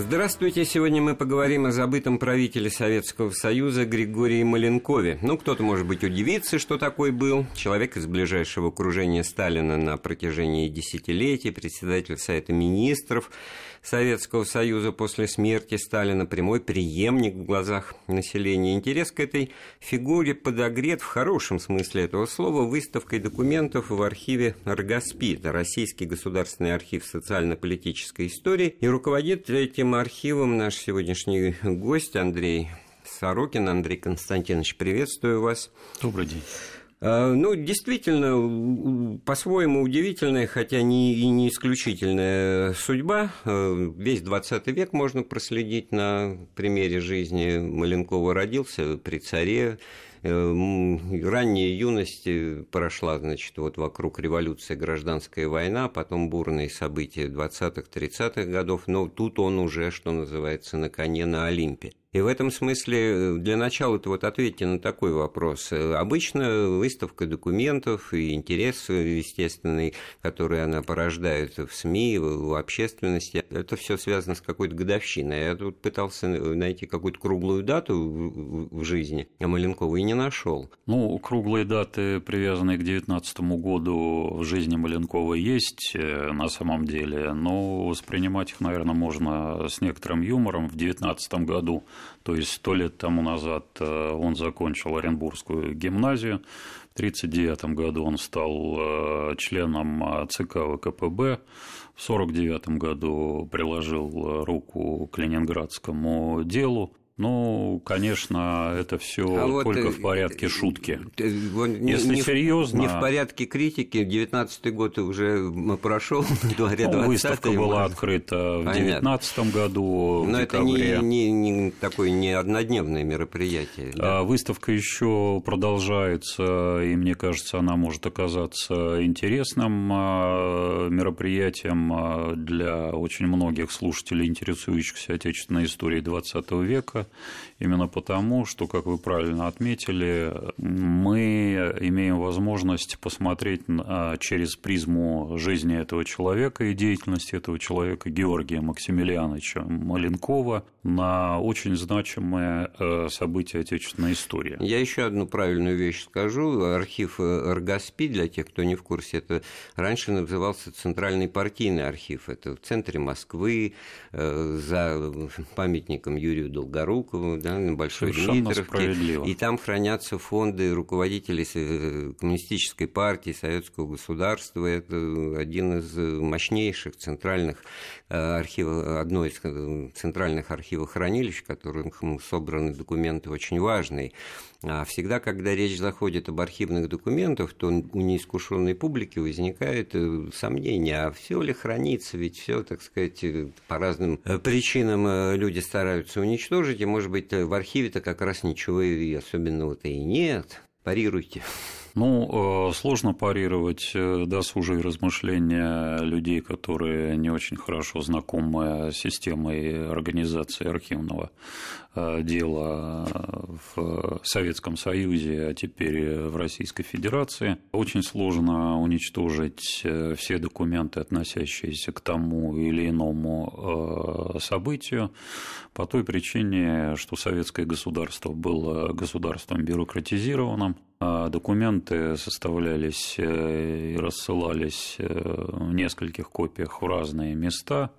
Здравствуйте. Сегодня мы поговорим о забытом правителе Советского Союза Григории Маленкове. Ну, кто-то, может быть, удивится, что такой был. Человек из ближайшего окружения Сталина на протяжении десятилетий, председатель Совета Министров, Советского Союза после смерти Сталина, прямой преемник в глазах населения. Интерес к этой фигуре подогрет в хорошем смысле этого слова выставкой документов в архиве РГАСПИ, Российский государственный архив социально-политической истории, и руководит этим архивом наш сегодняшний гость Андрей Сорокин. Андрей Константинович, приветствую вас. Добрый день. А, ну, действительно, по-своему удивительная, хотя не, и не исключительная судьба. А, весь 20 век можно проследить на примере жизни. Маленкова родился при царе, ранняя юность прошла, значит, вот вокруг революции, гражданская война, потом бурные события 20-30-х годов, но тут он уже, что называется, на коне на Олимпе. И в этом смысле э, для начала-то вот ответьте на такой вопрос. Э, обычно выставка документов и интерес естественный, который она порождает в СМИ, в общественности, это все связано с какой-то годовщиной. Я тут пытался найти какую-то круглую дату в жизни а Маленкова и не нашел. Ну, круглые даты, привязанные к 2019 году в жизни Маленкова, есть э, на самом деле, но воспринимать их, наверное, можно с некоторым юмором. В 2019 году то есть сто лет тому назад э, он закончил Оренбургскую гимназию, в 1939 году он стал э, членом э, ЦК ВКПБ, в 1949 году приложил руку к ленинградскому делу, ну, конечно, это все а только вот, в порядке шутки. Если не, серьезно, не в порядке критики. 19 год уже прошел, говоря, ну, Выставка была открыта в 2019 году. Но это не, не, не такое не однодневное мероприятие. Да? А выставка еще продолжается, и мне кажется, она может оказаться интересным а, мероприятием а, для очень многих слушателей, интересующихся отечественной историей XX века именно потому, что, как вы правильно отметили, мы имеем возможность посмотреть через призму жизни этого человека и деятельности этого человека Георгия Максимилиановича Маленкова на очень значимое э, событие отечественной истории. Я еще одну правильную вещь скажу. Архив РГАСПИ, для тех, кто не в курсе, это раньше назывался Центральный партийный архив. Это в центре Москвы, э, за памятником Юрию Долгорукову, да, на Большой Дмитровке. И там хранятся фонды руководителей э, Коммунистической партии, Советского государства. Это один из мощнейших центральных архивов, одно из центральных архивов архивохранилищ, в которых собраны документы очень важные. А всегда, когда речь заходит об архивных документах, то у неискушенной публики возникает э, сомнение, а все ли хранится, ведь все, так сказать, э, по разным э, причинам люди стараются уничтожить, и, может быть, в архиве-то как раз ничего и особенного-то и нет. Парируйте. Ну, сложно парировать досужие размышления людей, которые не очень хорошо знакомы с системой организации архивного Э, дело в Советском Союзе, а теперь в Российской Федерации. Очень сложно уничтожить э, все документы, относящиеся к тому или иному э, событию, по той причине, что советское государство было государством бюрократизированным, документы составлялись и рассылались в нескольких копиях в разные места,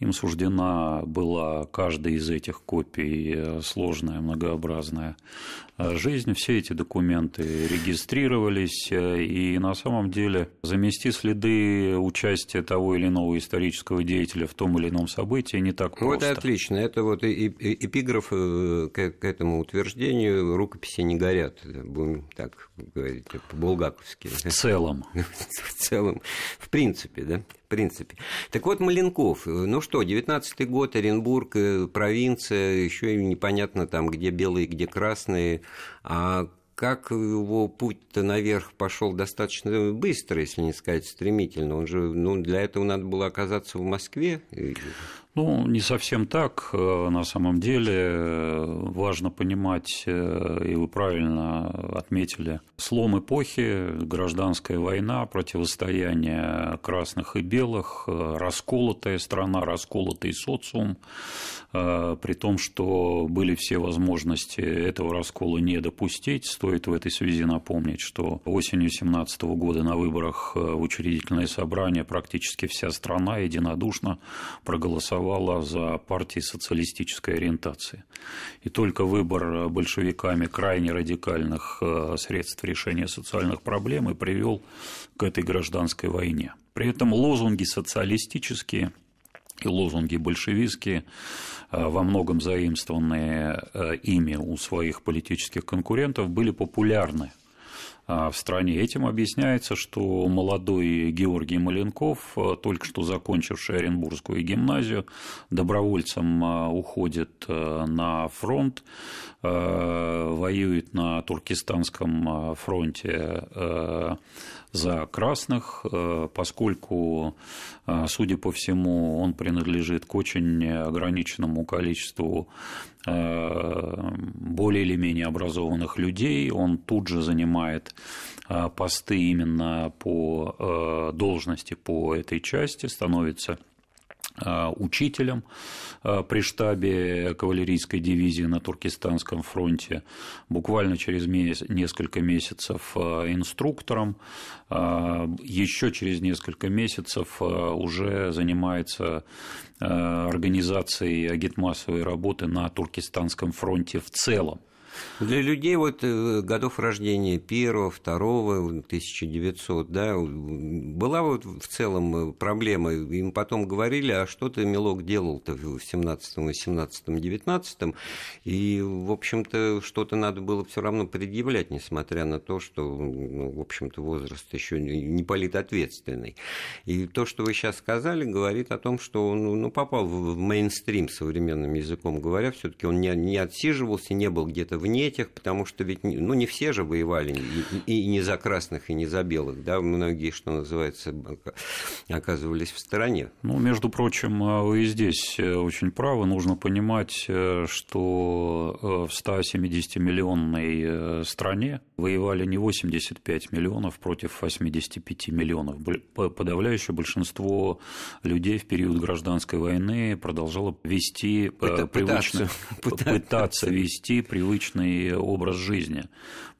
им суждена была каждая из этих копий э, сложная, многообразная. э, жизнь. Все эти документы регистрировались, э, и на самом деле замести следы участия того или иного исторического деятеля в том или ином событии не так просто. Вот отлично. Это вот эпиграф к этому утверждению «рукописи не горят», будем так говорить по-булгаковски. В целом. В целом. В принципе, да? принципе. Так вот, Маленков, ну что, 19-й год, Оренбург, э, провинция, еще непонятно там, где белые, где красные, а как его путь-то наверх пошел достаточно быстро, если не сказать стремительно. Он же, ну, для этого надо было оказаться в Москве. Ну, не совсем так. Э, на самом деле э, важно понимать, э, и вы правильно отметили, слом эпохи, гражданская война, противостояние красных и белых, расколотая страна, расколотый социум, при том, что были все возможности этого раскола не допустить. Стоит в этой связи напомнить, что осенью 2017 года на выборах в учредительное собрание практически вся страна единодушно проголосовала голосовала за партии социалистической ориентации. И только выбор большевиками крайне радикальных э, средств решения социальных проблем и привел к этой гражданской войне. При этом лозунги социалистические и лозунги большевистские, э, во многом заимствованные э, ими у своих политических конкурентов, были популярны в стране. Этим объясняется, что молодой Георгий Маленков, а, только что закончивший Оренбургскую гимназию, добровольцем а, уходит на фронт, воюет на Туркестанском фронте за красных, поскольку, судя по всему, он принадлежит к очень ограниченному количеству более или менее образованных людей, он тут же занимает посты именно по э, должности по этой части, становится учителем а, при штабе кавалерийской дивизии на Туркестанском фронте, буквально через несколько месяцев инструктором, еще через несколько месяцев уже занимается организацией агитмассовой работы на Туркестанском фронте в целом. Для людей вот э, годов рождения первого, второго, 1900, да, была вот в целом э, проблема. Им потом говорили, а что ты, Милок, делал-то в 17-м, 18-м, 19-м? И, в общем-то, что-то надо было все равно предъявлять, несмотря на то, что, ну, в общем-то, возраст еще не политответственный. И то, что вы сейчас сказали, говорит о том, что он ну, попал в мейнстрим, современным языком говоря, все-таки он не, не отсиживался, не был где-то вне этих, потому что ведь ну, не все же воевали, и, и не за красных, и не за белых, да, многие, что называется, оказывались в стороне. Ну, между прочим, а вы здесь э, очень правы, нужно понимать, э, что э, в 170-миллионной стране воевали не 85 миллионов против 85 миллионов. Подавляющее большинство людей в период гражданской войны продолжало вести Пыта, привычно, пытаться, пытаться вести привычно привычный образ жизни.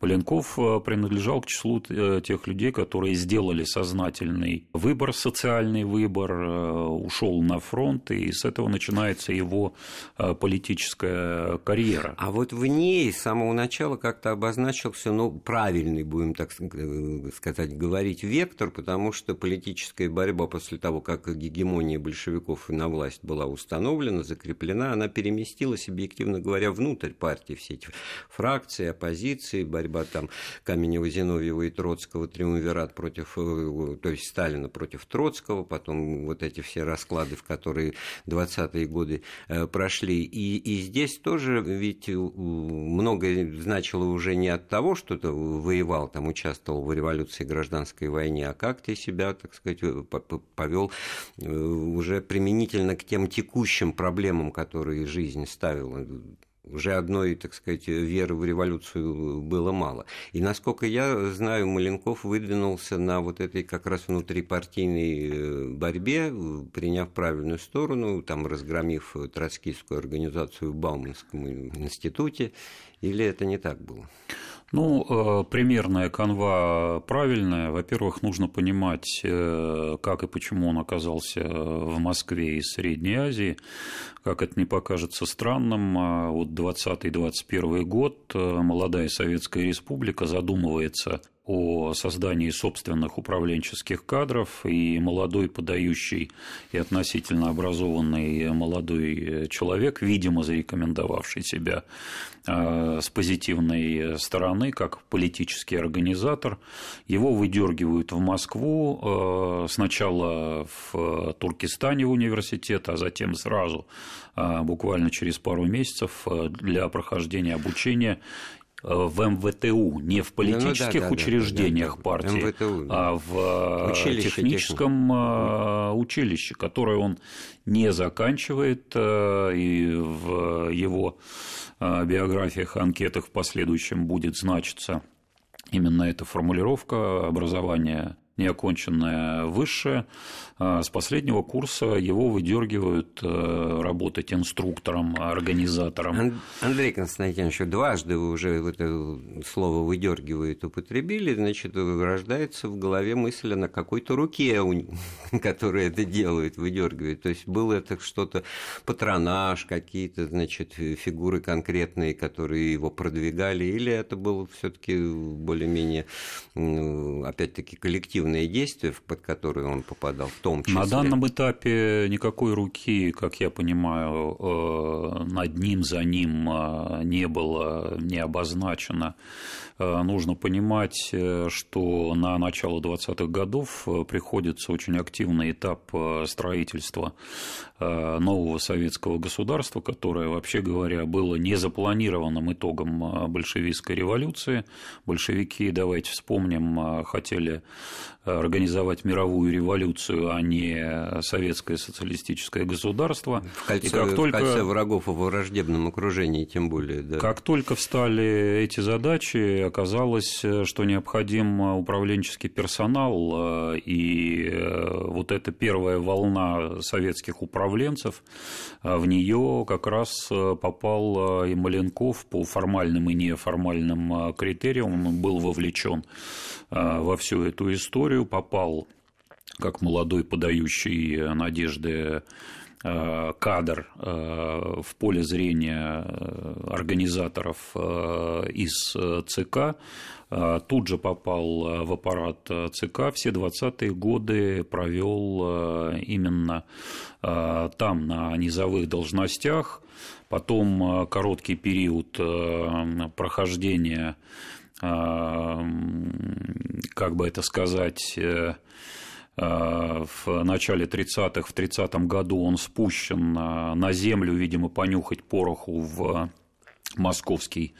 Поленков э, принадлежал к числу э, тех людей, которые сделали сознательный выбор, социальный выбор, э, ушел на фронт, и с этого начинается его политическая карьера. А вот в ней с самого начала как-то обозначился, ну, правильный, будем так сказать, говорить, вектор, потому что политическая борьба после того, как гегемония большевиков на власть была установлена, закреплена, она переместилась, объективно говоря, внутрь партии, все эти фракции, оппозиции, борьба там Каменева, Зиновьева и Троцкого, триумвират против, э, то есть Сталина против Троцкого, потом вот эти все расклады, в которые 20-е годы э, прошли. И, и здесь тоже ведь многое значило уже не от того, что ты воевал, там участвовал в революции, гражданской войне, а как ты себя, так сказать, э, повел уже применительно к тем текущим проблемам, которые жизнь ставила уже одной, так сказать, веры в революцию было мало. И, насколько я знаю, Маленков выдвинулся на вот этой как раз внутрипартийной э, борьбе, приняв правильную сторону, там, разгромив троцкистскую организацию в Бауманском институте, или это не так было? Ну, э, примерная канва правильная. Во-первых, нужно понимать, э, как и почему он оказался в Москве и Средней Азии. Как это не покажется странным, а вот 20-21 год э, молодая Советская Республика задумывается о создании собственных управленческих кадров, и молодой подающий и относительно образованный молодой человек, видимо, зарекомендовавший себя э, с позитивной стороны, как политический организатор, его выдергивают в Москву, э, сначала в Туркестане в университет, а затем сразу, э, буквально через пару месяцев, для прохождения обучения в МВТУ, не в политических ну, да, учреждениях да, да, партии, МВТУ, да. а в училище техническом техник. училище, которое он не заканчивает, и в его биографиях, анкетах в последующем будет значиться именно эта формулировка образования неоконченное высшее. А с последнего курса его выдергивают э, работать инструктором, организатором. Андрей Константинович, дважды вы уже это слово «выдергивают» употребили, значит, рождается в голове мысль на какой-то руке, которая это делает, выдергивает. То есть было это что-то патронаж, какие-то, значит, фигуры конкретные, которые его продвигали, или это было все-таки более-менее, опять-таки, коллективное преступные действия, под которые он попадал, в том числе. На данном этапе никакой руки, как я понимаю, э, над ним, за ним э, не было, не обозначено. Э, нужно понимать, что на начало 20-х годов приходится очень активный этап строительства нового советского государства, которое, вообще говоря, было незапланированным итогом большевистской революции. Большевики, давайте вспомним, хотели организовать мировую революцию, а не советское социалистическое государство. В кольце, и как только, в кольце врагов во враждебном окружении, тем более. Да. Как только встали эти задачи, оказалось, э, что необходим э, управленческий персонал, э, и вот эта первая волна советских управленцев, в нее как раз попал и Маленков по формальным и неформальным критериям, он был вовлечен во всю эту историю, попал как молодой подающий надежды Э, кадр э, в поле зрения э, организаторов из ЦК, тут же попал в аппарат ЦК, все 20-е годы провел именно там, на низовых должностях, потом короткий период прохождения, как бы это сказать, Э, в начале 30-х, в 30-м году он спущен на землю, видимо, понюхать пороху в московский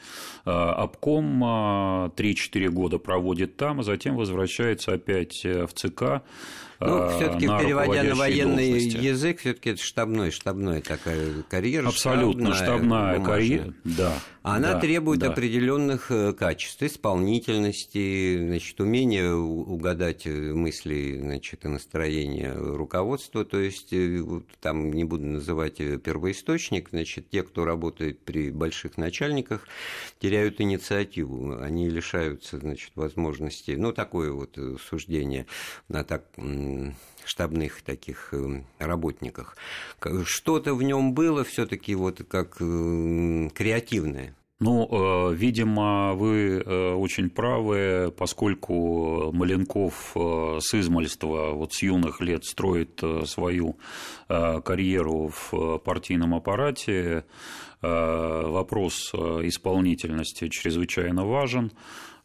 э, обком, 3-4 года проводит там, а затем возвращается опять в ЦК ну, все-таки переводя на военный должности. язык, все-таки это штабной, штабная такая карьера. Абсолютно штабная, штабная карьера, да. Она да, требует да. определенных э, качеств, исполнительности, значит, умения угадать э, мысли, значит, и настроение руководства. То есть, э, там не буду называть первоисточник, значит, те, кто работает при больших начальниках, теряют инициативу, они лишаются, значит, возможности, ну, такое вот суждение на так штабных таких э, работниках. Что-то в нем было все-таки вот как э, креативное. Ну, э, видимо, вы очень правы, поскольку Маленков с измальства, вот с юных лет строит свою карьеру в партийном аппарате, вопрос исполнительности чрезвычайно важен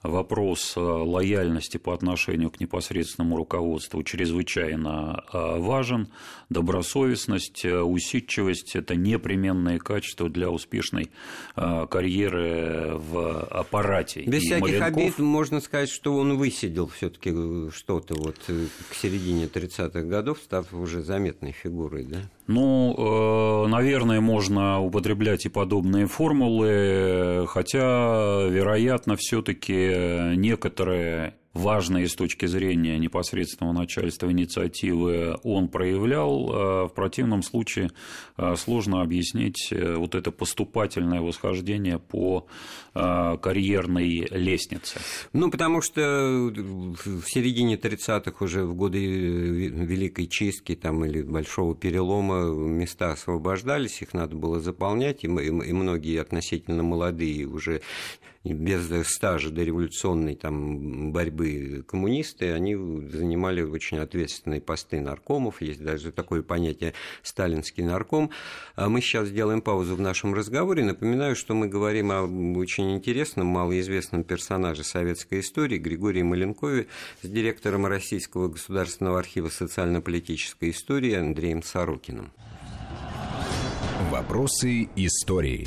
вопрос э, лояльности по отношению к непосредственному руководству чрезвычайно э, важен. Добросовестность, э, усидчивость – это непременные качества для успешной карьеры в аппарате. Без И всяких Маленков... обид можно сказать, что он высидел все таки что-то вот к середине 30-х годов, став уже заметной фигурой, да? Ну, наверное, можно употреблять и подобные формулы, хотя, вероятно, все-таки некоторые важные с точки зрения непосредственного начальства инициативы он проявлял. Э, в противном случае э, сложно объяснить э, вот это поступательное восхождение по карьерной лестнице. Ну, потому что в середине 30-х уже в годы Великой Чистки там, или Большого Перелома места освобождались, их надо было заполнять, и многие относительно молодые уже без стажа дореволюционной там, борьбы коммунисты, они занимали очень ответственные посты наркомов, есть даже такое понятие «сталинский нарком». А мы сейчас сделаем паузу в нашем разговоре. Напоминаю, что мы говорим о очень интересном, малоизвестном персонаже советской истории Григории Маленкове с директором Российского государственного архива социально-политической истории Андреем Сорокиным. Вопросы истории.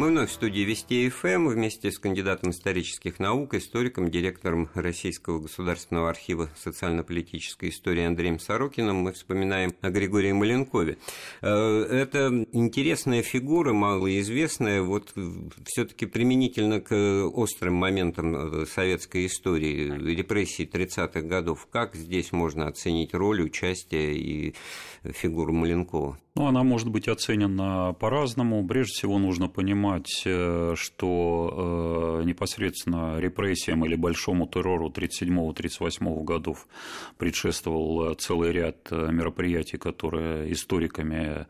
Мы вновь в студии Вести ФМ вместе с кандидатом исторических наук, историком, директором Российского государственного архива социально-политической истории Андреем Сорокиным. Мы вспоминаем о Григории Маленкове. Э, это интересная фигура, малоизвестная, вот все-таки применительно к острым моментам э, советской истории, репрессий 30-х годов. Как здесь можно оценить роль, участие и фигуру Маленкова? Ну, она может быть оценена по-разному. Прежде всего, нужно понимать, э, что э, непосредственно репрессиям или большому террору 1937-1938 годов предшествовал целый ряд э, мероприятий, которые историками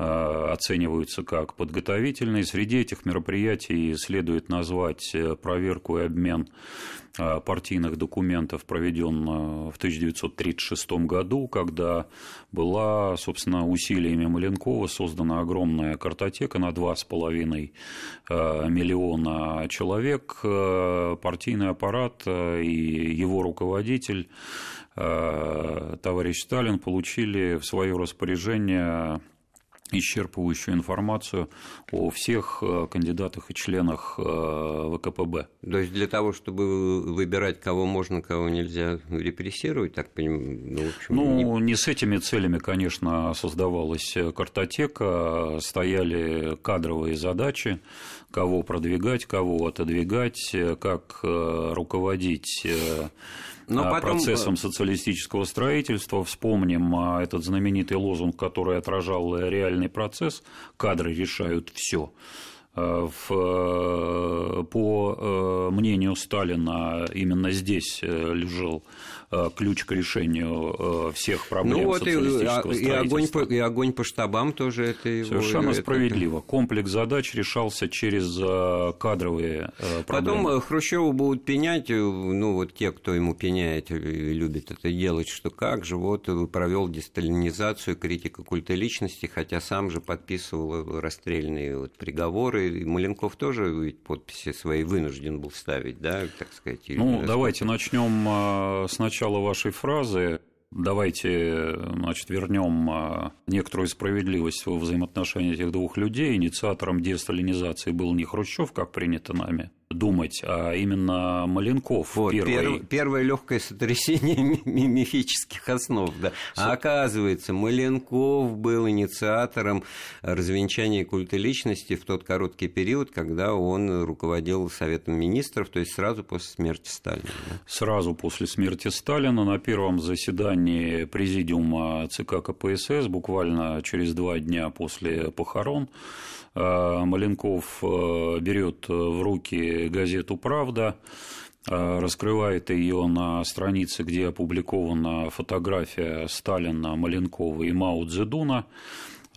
оцениваются как подготовительные. Среди этих мероприятий следует назвать проверку и обмен партийных документов проведен в 1936 году, когда была, собственно, усилиями Маленкова создана огромная картотека на 2,5 э, миллиона человек. Э, партийный аппарат э, и его руководитель, товарищ Сталин, получили в свое распоряжение исчерпывающую информацию о всех э, кандидатах и членах э, ВКПБ. То есть для того, чтобы выбирать, кого можно, кого нельзя репрессировать, так понимаю? Ну, в общем, ну не... не с этими целями, конечно, создавалась картотека, стояли кадровые задачи, кого продвигать, кого отодвигать, как э, руководить но потом... процессом социалистического строительства. Вспомним а, этот знаменитый лозунг, который отражал реальный процесс «Кадры решают все». А, в, по мнению Сталина именно здесь э, лежал Э, ключ к решению э, всех проблем ну, вот социалистического и, и, огонь по, и огонь по штабам тоже это его... Совершенно это, справедливо. Комплекс задач решался через э, кадровые проблемы. Потом Хрущеву будут пенять, ну, вот те, кто ему пеняет, любит это делать, что как же, вот провел десталинизацию, критика культа личности, хотя сам же подписывал расстрельные вот приговоры. И Маленков тоже ведь подписи свои вынужден был ставить, да, так сказать. Ну, давайте начнем сначала начала вашей фразы Давайте, значит, вернем а, некоторую справедливость во взаимоотношении этих двух людей. Инициатором десталинизации был не Хрущев, как принято нами, думать, а именно Маленков вот, первый. Пер, первое легкое сотрясение мифических основ. Да. А оказывается, Маленков был инициатором развенчания культа личности в тот короткий период, когда он руководил Советом министров, то есть сразу после смерти Сталина. Да. Сразу после смерти Сталина на первом заседании президиума ЦК КПСС, буквально через два дня после похорон, Э, Маленков э, берет в руки газету «Правда», э, раскрывает ее на странице, где опубликована фотография Сталина, Маленкова и Мао Цзэдуна,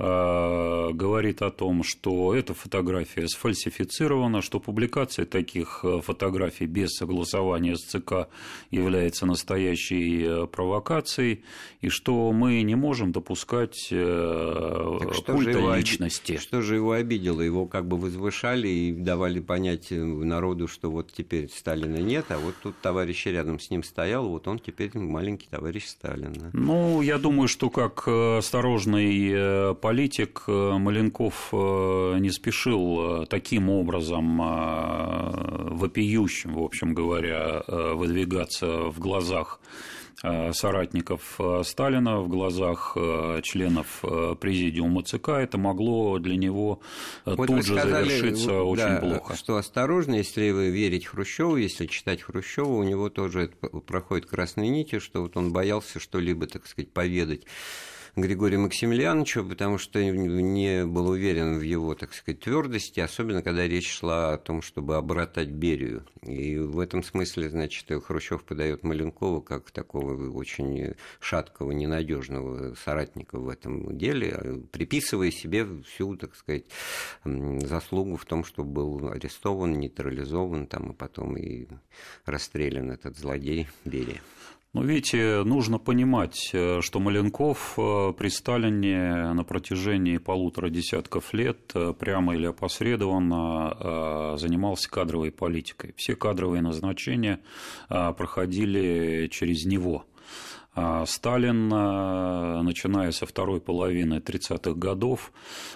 говорит о том, что эта фотография сфальсифицирована, что публикация таких э, фотографий без согласования с ЦК является настоящей э, провокацией, и что мы не можем допускать так культа его, личности. Что же его обидело? Его как бы возвышали и давали понять народу, что вот теперь Сталина нет, а вот тут товарищ рядом с ним стоял, вот он теперь маленький товарищ Сталина. Ну, я думаю, что как осторожный политик э, Маленков э, не спешил э, таким образом вопиющим, в общем говоря, выдвигаться в глазах соратников Сталина, в глазах членов президиума ЦК, это могло для него вот тут же сказали, завершиться да, очень плохо. Что осторожно, если вы верить Хрущеву, если читать Хрущева, у него тоже проходит красной нити, что вот он боялся что-либо, так сказать, поведать Григорию Максимилиановичу, потому что не был уверен в его, так сказать, твердости, особенно когда речь шла о том, чтобы обратать Берию. И в этом смысле, значит, Хрущев подает Маленкова как такого очень шаткого, ненадежного соратника в этом деле, приписывая себе всю, так сказать, заслугу в том, что был арестован, нейтрализован, там, и потом и расстрелян этот злодей Берия. Ну, видите, нужно понимать, э, что Маленков э, при Сталине на протяжении полутора десятков лет э, прямо или опосредованно занимался кадровой политикой. Все кадровые назначения проходили через него. А Сталин, начиная со второй половины 30-х годов,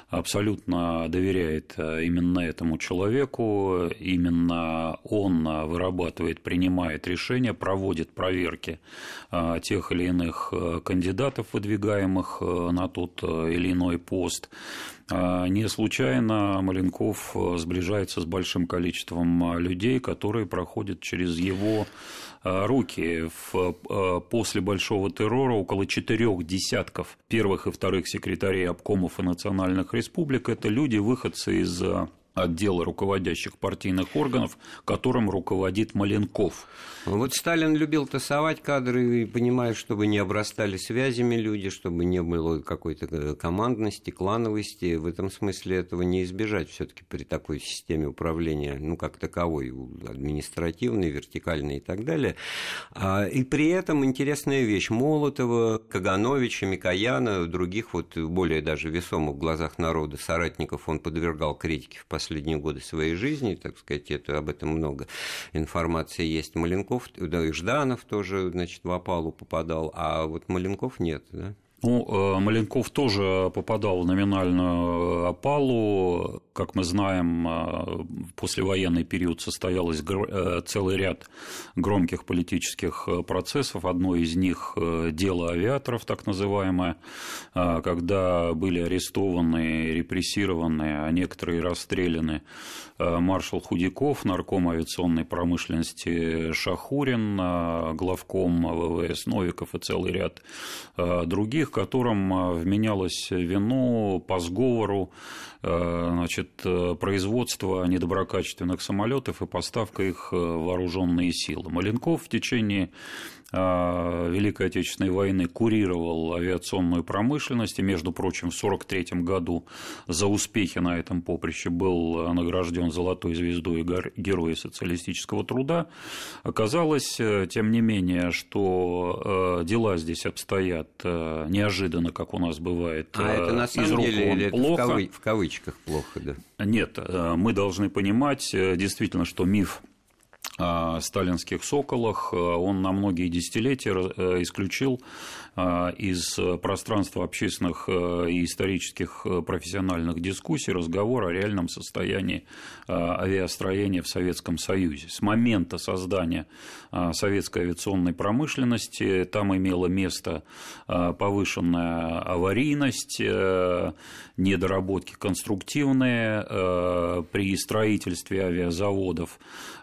абсолютно доверяет именно этому человеку, именно он вырабатывает, принимает решения, проводит проверки тех или иных кандидатов, выдвигаемых на тот или иной пост. Не случайно Маленков сближается с большим количеством людей, которые проходят через его Э, руки. Э, после Большого террора около четырех десятков первых и вторых секретарей обкомов и национальных республик – это люди, выходцы из э, отдела руководящих партийных органов, которым руководит Маленков. Вот Сталин любил тасовать кадры и понимает, чтобы не обрастали связями люди, чтобы не было какой-то э, командности, клановости. В этом смысле этого не избежать все таки при такой системе управления, ну, как таковой, административной, вертикальной и так далее. А, и при этом интересная вещь. Молотова, Кагановича, Микояна, других вот более даже весомых в глазах народа соратников он подвергал критике в последние годы своей жизни, так сказать, это, об этом много информации есть. Маленков, да, и Жданов тоже, значит, в опалу попадал, а вот Маленков нет, да? Ну, э, Маленков тоже попадал в номинальную опалу. Как мы знаем, э, в послевоенный период состоялось э, целый ряд громких политических процессов. Одно из них – дело авиаторов, так называемое, когда были арестованы, репрессированы, а некоторые расстреляны маршал Худяков, нарком авиационной промышленности Шахурин, главком ВВС Новиков и целый ряд других, котором а, вменялось вину по сговору значит, э, производства недоброкачественных самолетов и поставка их в вооруженные силы. Маленков в течение Великой Отечественной войны курировал авиационную промышленность, и, между прочим, в 1943 году за успехи на этом поприще был награжден Золотой звездой Героя социалистического труда. Оказалось, э, тем не менее, что э, дела здесь обстоят э, неожиданно, как у нас бывает, а это на самом из рук деле или плохо. Это в, кавы... в кавычках плохо, да? Нет, мы должны понимать действительно, что миф сталинских соколах он на многие десятилетия исключил а, из пространства общественных э, и исторических э, профессиональных дискуссий разговор о реальном состоянии авиастроения в Советском Союзе. С момента создания советской авиационной промышленности там имела место повышенная аварийность, э, недоработки конструктивные при строительстве авиазаводов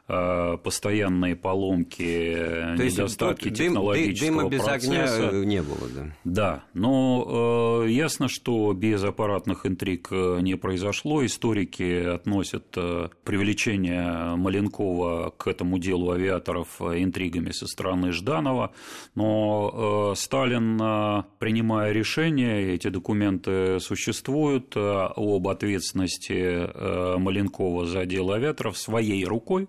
постоянные поломки, То недостатки есть, технологического дым, дыма без процесса. огня не было, да. Да, но э, ясно, что без аппаратных интриг э, не произошло. Историки относят э, привлечение Маленкова к этому делу авиаторов э, интригами со стороны Жданова, но э, Сталин, э, принимая решение, эти документы существуют, э, об ответственности Маленкова за дело авиаторов своей рукой.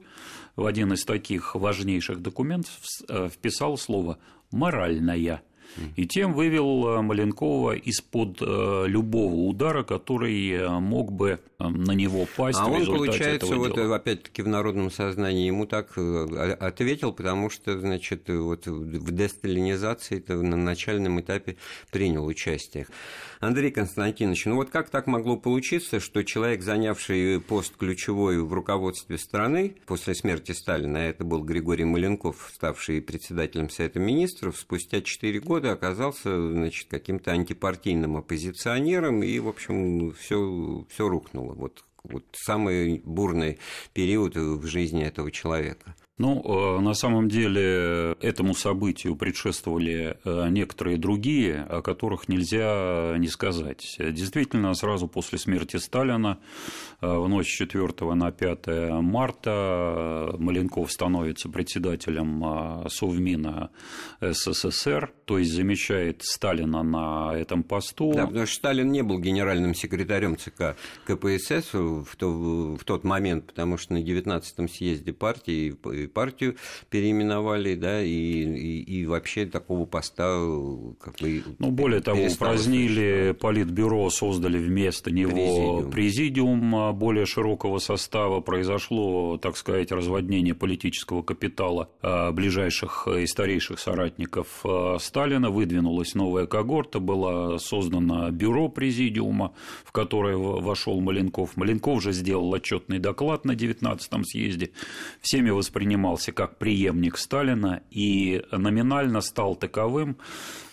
В один из таких важнейших документов вписал слово «моральная» и тем вывел э, Маленкова из-под э, любого удара, который э, мог бы на него пасть а в результате он, получается, этого вот опять-таки в народном сознании ему так ответил, потому что, значит, вот в десталинизации на начальном этапе принял участие. Андрей Константинович, ну вот как так могло получиться, что человек, занявший пост ключевой в руководстве страны после смерти Сталина, а это был Григорий Маленков, ставший председателем Совета Министров, спустя 4 года оказался значит, каким-то антипартийным оппозиционером, и, в общем, все, все рухнуло. Вот, вот самый бурный период в жизни этого человека. Ну, э, на самом деле этому событию предшествовали э, некоторые другие, о которых нельзя не сказать. Действительно, сразу после смерти Сталина, э, в ночь с 4 на 5 марта, Маленков становится председателем Совмина СССР, то есть замещает Сталина на этом посту. Да, потому что Сталин не был генеральным секретарем ЦК КПСС в, то, в тот момент, потому что на 19-м съезде партии и партию переименовали, да, и, и, и вообще такого поста как бы... Ну, более того, упразднили политбюро, создали вместо него президиум. президиум а, более широкого состава, произошло, так сказать, разводнение политического капитала а, ближайших и старейших соратников а, Сталина, выдвинулась новая когорта, была создана бюро президиума, в которое вошел Маленков. Маленков же сделал отчетный доклад на 19-м съезде, всеми воспринимался как преемник Сталина и номинально стал таковым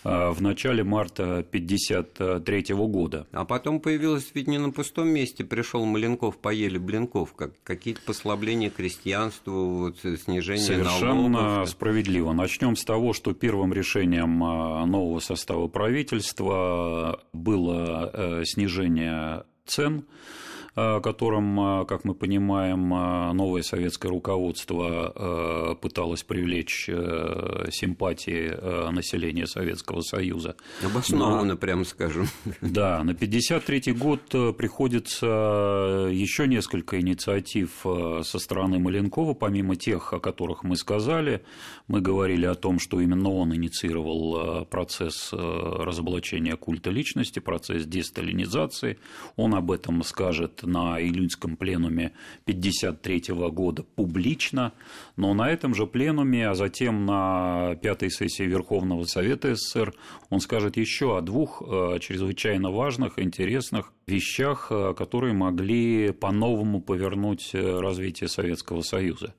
в начале марта 1953 года. А потом появилось ведь не на пустом месте, пришел Маленков, поели блинков, как какие-то послабления крестьянству, вот, снижение Совершенно налогов. справедливо. Начнем с того, что первым решением а, нового состава правительства было э, снижение цен Э, которым, э, как мы понимаем, э, новое советское руководство пыталось привлечь симпатии населения Советского Союза. Обоснованно, на, прямо скажем. Да, на 1953 год приходится еще несколько инициатив со стороны Маленкова, помимо тех, о которых мы сказали. Мы говорили о том, что именно он инициировал процесс разоблачения культа личности, процесс десталинизации. Он об этом скажет на июньском пленуме 1953 года публично, но на этом же пленуме, а затем на пятой сессии Верховного Совета СССР он скажет еще о двух э, чрезвычайно важных, интересных вещах, э, которые могли по-новому повернуть э, развитие Советского Союза.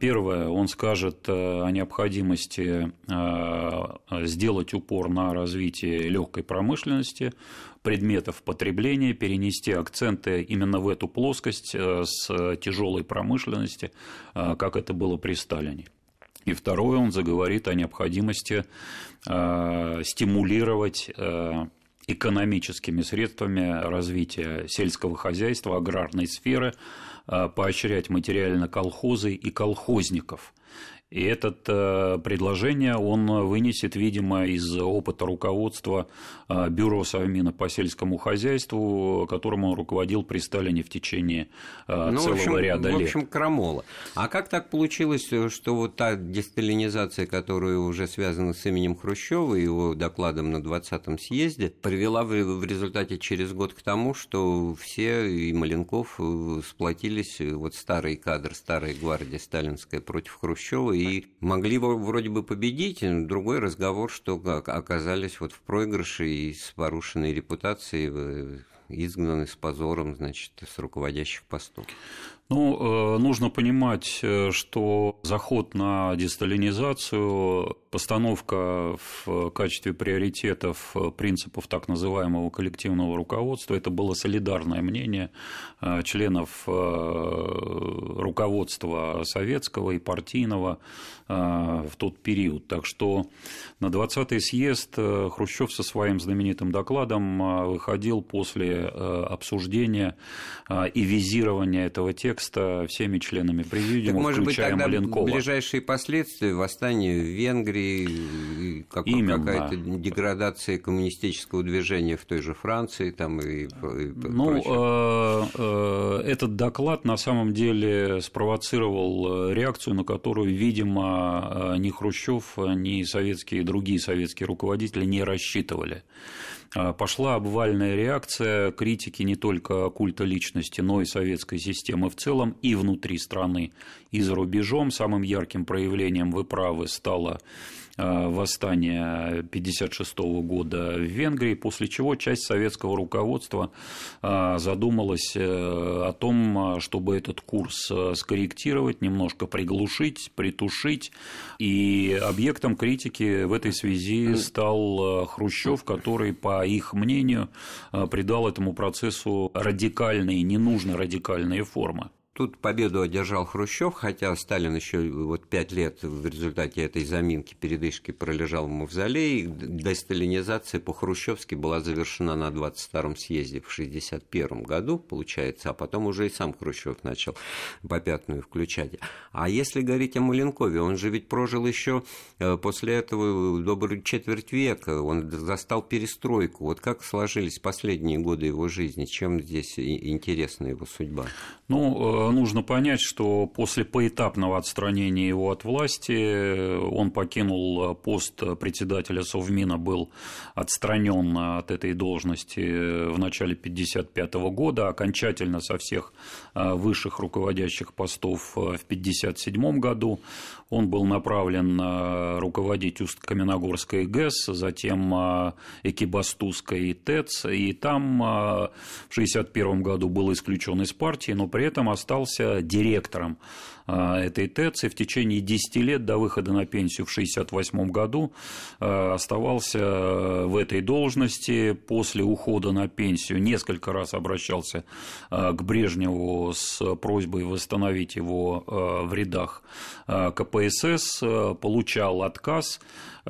Первое, он скажет о необходимости сделать упор на развитие легкой промышленности, предметов потребления, перенести акценты именно в эту плоскость э, с тяжелой промышленности, э, как это было при Сталине. И второе, он заговорит о необходимости э, стимулировать экономическими средствами развития сельского хозяйства, аграрной сферы, поощрять материально колхозы и колхозников. И это э, предложение он вынесет, видимо, из опыта руководства э, Бюро Совмина по сельскому хозяйству, которым он руководил при Сталине в течение э, ну, целого общем, ряда лет. В общем, крамола. А как так получилось, что вот та десталинизация, которая уже связана с именем Хрущева и его докладом на 20-м съезде, привела в результате через год к тому, что все и Маленков сплотились, вот старый кадр, старая гвардия сталинская против Хрущева, и могли вроде бы победить. Другой разговор, что оказались вот в проигрыше и с порушенной репутацией э, изгнаны с позором, значит, с руководящих постов. Ну, э, нужно понимать, э, что заход на десталинизацию, постановка в качестве приоритетов принципов так называемого коллективного руководства, это было солидарное мнение э, членов руководства советского и партийного в тот период. Так что на 20-й съезд Хрущев со своим знаменитым докладом выходил после обсуждения и визирования этого текста текста всеми членами президиума, так, включая быть, Маленкова. ближайшие последствия восстания в Венгрии, как, какая-то деградация коммунистического движения в той же Франции там, и, и Ну, э, э, этот доклад на самом деле спровоцировал реакцию, на которую, видимо, ни Хрущев, ни советские, другие советские руководители не рассчитывали. А, пошла обвальная реакция критики не только культа личности, но и советской системы в целом и внутри страны, и за рубежом. Самым ярким проявлением, вы правы, стало восстания 1956 года в Венгрии, после чего часть советского руководства э, задумалась э, о том, чтобы этот курс скорректировать, немножко приглушить, притушить. И объектом критики в этой связи стал Хрущев, который, по их мнению, придал этому процессу радикальные, ненужно радикальные формы. Тут победу одержал Хрущев, хотя Сталин еще вот пять лет в результате этой заминки, передышки пролежал в мавзолее. Десталинизация по-хрущевски была завершена на 22-м съезде в 1961 году, получается, а потом уже и сам Хрущев начал попятную включать. А если говорить о Маленкове, он же ведь прожил еще э, после этого добрый четверть века, он застал перестройку. Вот как сложились последние годы его жизни, чем здесь интересна его судьба? Ну, нужно понять, что после поэтапного отстранения его от власти он покинул пост председателя Совмина, был отстранен от этой должности в начале 1955 года, окончательно со всех высших руководящих постов в 1957 году. Он был направлен руководить Усть-Каменогорской ГЭС, затем Экибастузской ТЭЦ, и там в 1961 году был исключен из партии, но при этом остался директором а, этой ТЭЦ и в течение 10 лет до выхода на пенсию в 1968 году а, оставался в этой должности. После ухода на пенсию несколько раз обращался а, к Брежневу с просьбой восстановить его в рядах КПСС, получал отказ.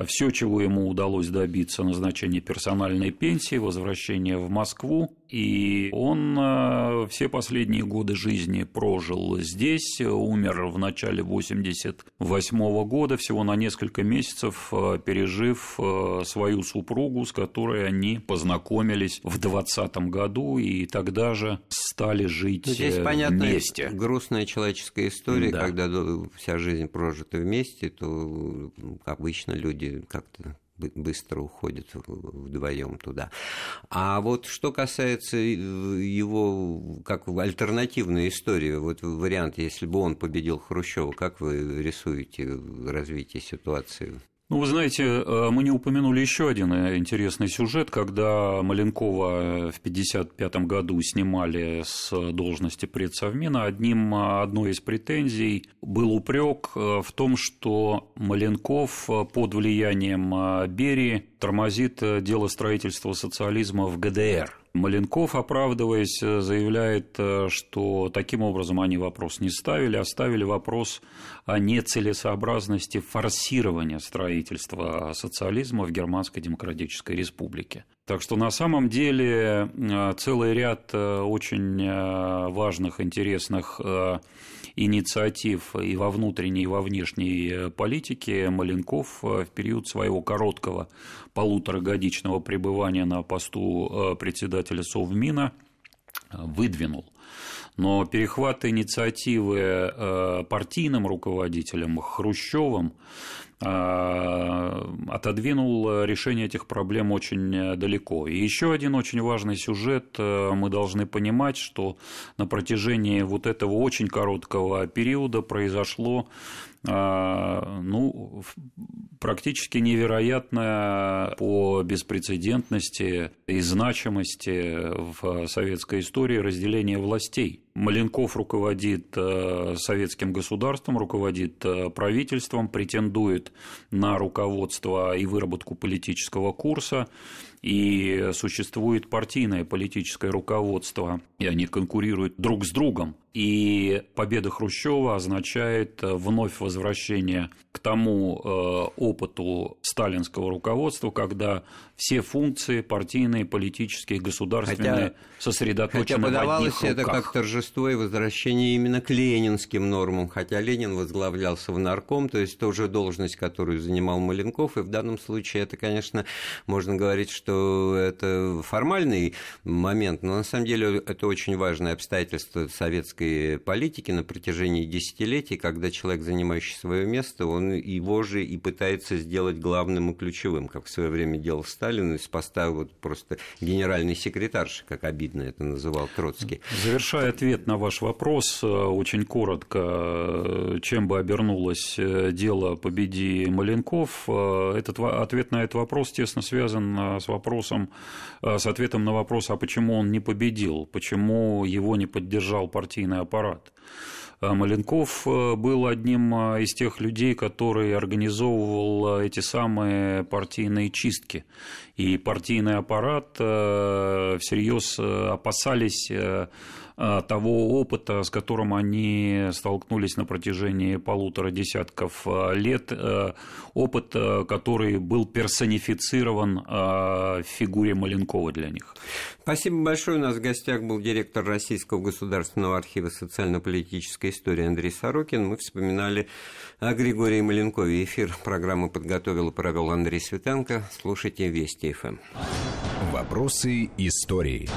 Все, чего ему удалось добиться, назначение персональной пенсии, возвращение в Москву, и он все последние годы жизни прожил здесь, умер в начале 88 года, всего на несколько месяцев пережив свою супругу, с которой они познакомились в 20 году, и тогда же стали жить ну, Здесь, понятно, вместе. грустная человеческая история, да. когда вся жизнь прожита вместе, то обычно люди как-то быстро уходят вдвоем туда. А вот что касается его как альтернативной истории, вот вариант, если бы он победил Хрущева, как вы рисуете развитие ситуации? Ну, вы знаете, э, мы не упомянули еще один э, интересный сюжет, когда Маленкова в 1955 году снимали с должности предсовмина. Одним, э, одной из претензий был упрек в том, что Маленков под влиянием Берии тормозит дело строительства социализма в ГДР. Маленков, оправдываясь, заявляет, что таким образом они вопрос не ставили, а ставили вопрос о нецелесообразности форсирования строительства социализма в Германской Демократической Республике. Так что на самом деле э, целый ряд э, очень э, важных, интересных инициатив и во внутренней, и во внешней политике Маленков в период своего короткого полуторагодичного пребывания на посту председателя Совмина выдвинул. Но перехват инициативы партийным руководителем Хрущевым отодвинул решение этих проблем очень далеко. И еще один очень важный сюжет. Э, мы должны понимать, что на протяжении вот этого очень короткого периода произошло ну, практически невероятное по беспрецедентности и значимости в советской истории разделение властей. Маленков руководит э, советским государством, руководит э, правительством, претендует на руководство и выработку политического курса, и существует партийное политическое руководство, и они конкурируют друг с другом. И победа Хрущева означает вновь возвращение к тому э, опыту сталинского руководства, когда все функции партийные, политические, государственные хотя, сосредоточены хотя в одних это как торжество и возвращение именно к ленинским нормам, хотя Ленин возглавлялся в нарком, то есть тоже должность, которую занимал Маленков, и в данном случае это, конечно, можно говорить, что это формальный момент, но на самом деле это очень важное обстоятельство советской политики на протяжении десятилетий, когда человек, занимающий свое место, он его же и пытается сделать главным и ключевым, как в свое время делал Сталин, из поста вот просто генеральный секретарши, как обидно это называл Троцкий. Завершая ответ на ваш вопрос, э, очень коротко, э, чем бы обернулось э, дело победи Маленков, этот ответ на этот вопрос тесно связан с вопросом, с ответом на вопрос, а почему он не победил, почему его не поддержал партийный аппарат. Маленков э, был одним э, из тех людей, который организовывал э, эти самые партийные чистки. И партийный аппарат всерьез опасались Э, того опыта, с которым они столкнулись на протяжении полутора десятков э, лет, э, опыт, который был персонифицирован в фигуре Маленкова для них. Спасибо большое. У нас в гостях был директор Российского государственного архива социально-политической истории Андрей Сорокин. Мы вспоминали о Григории Маленкове. Эфир программы подготовил и провел Андрей Светенко. Слушайте Вести ФМ. Вопросы истории.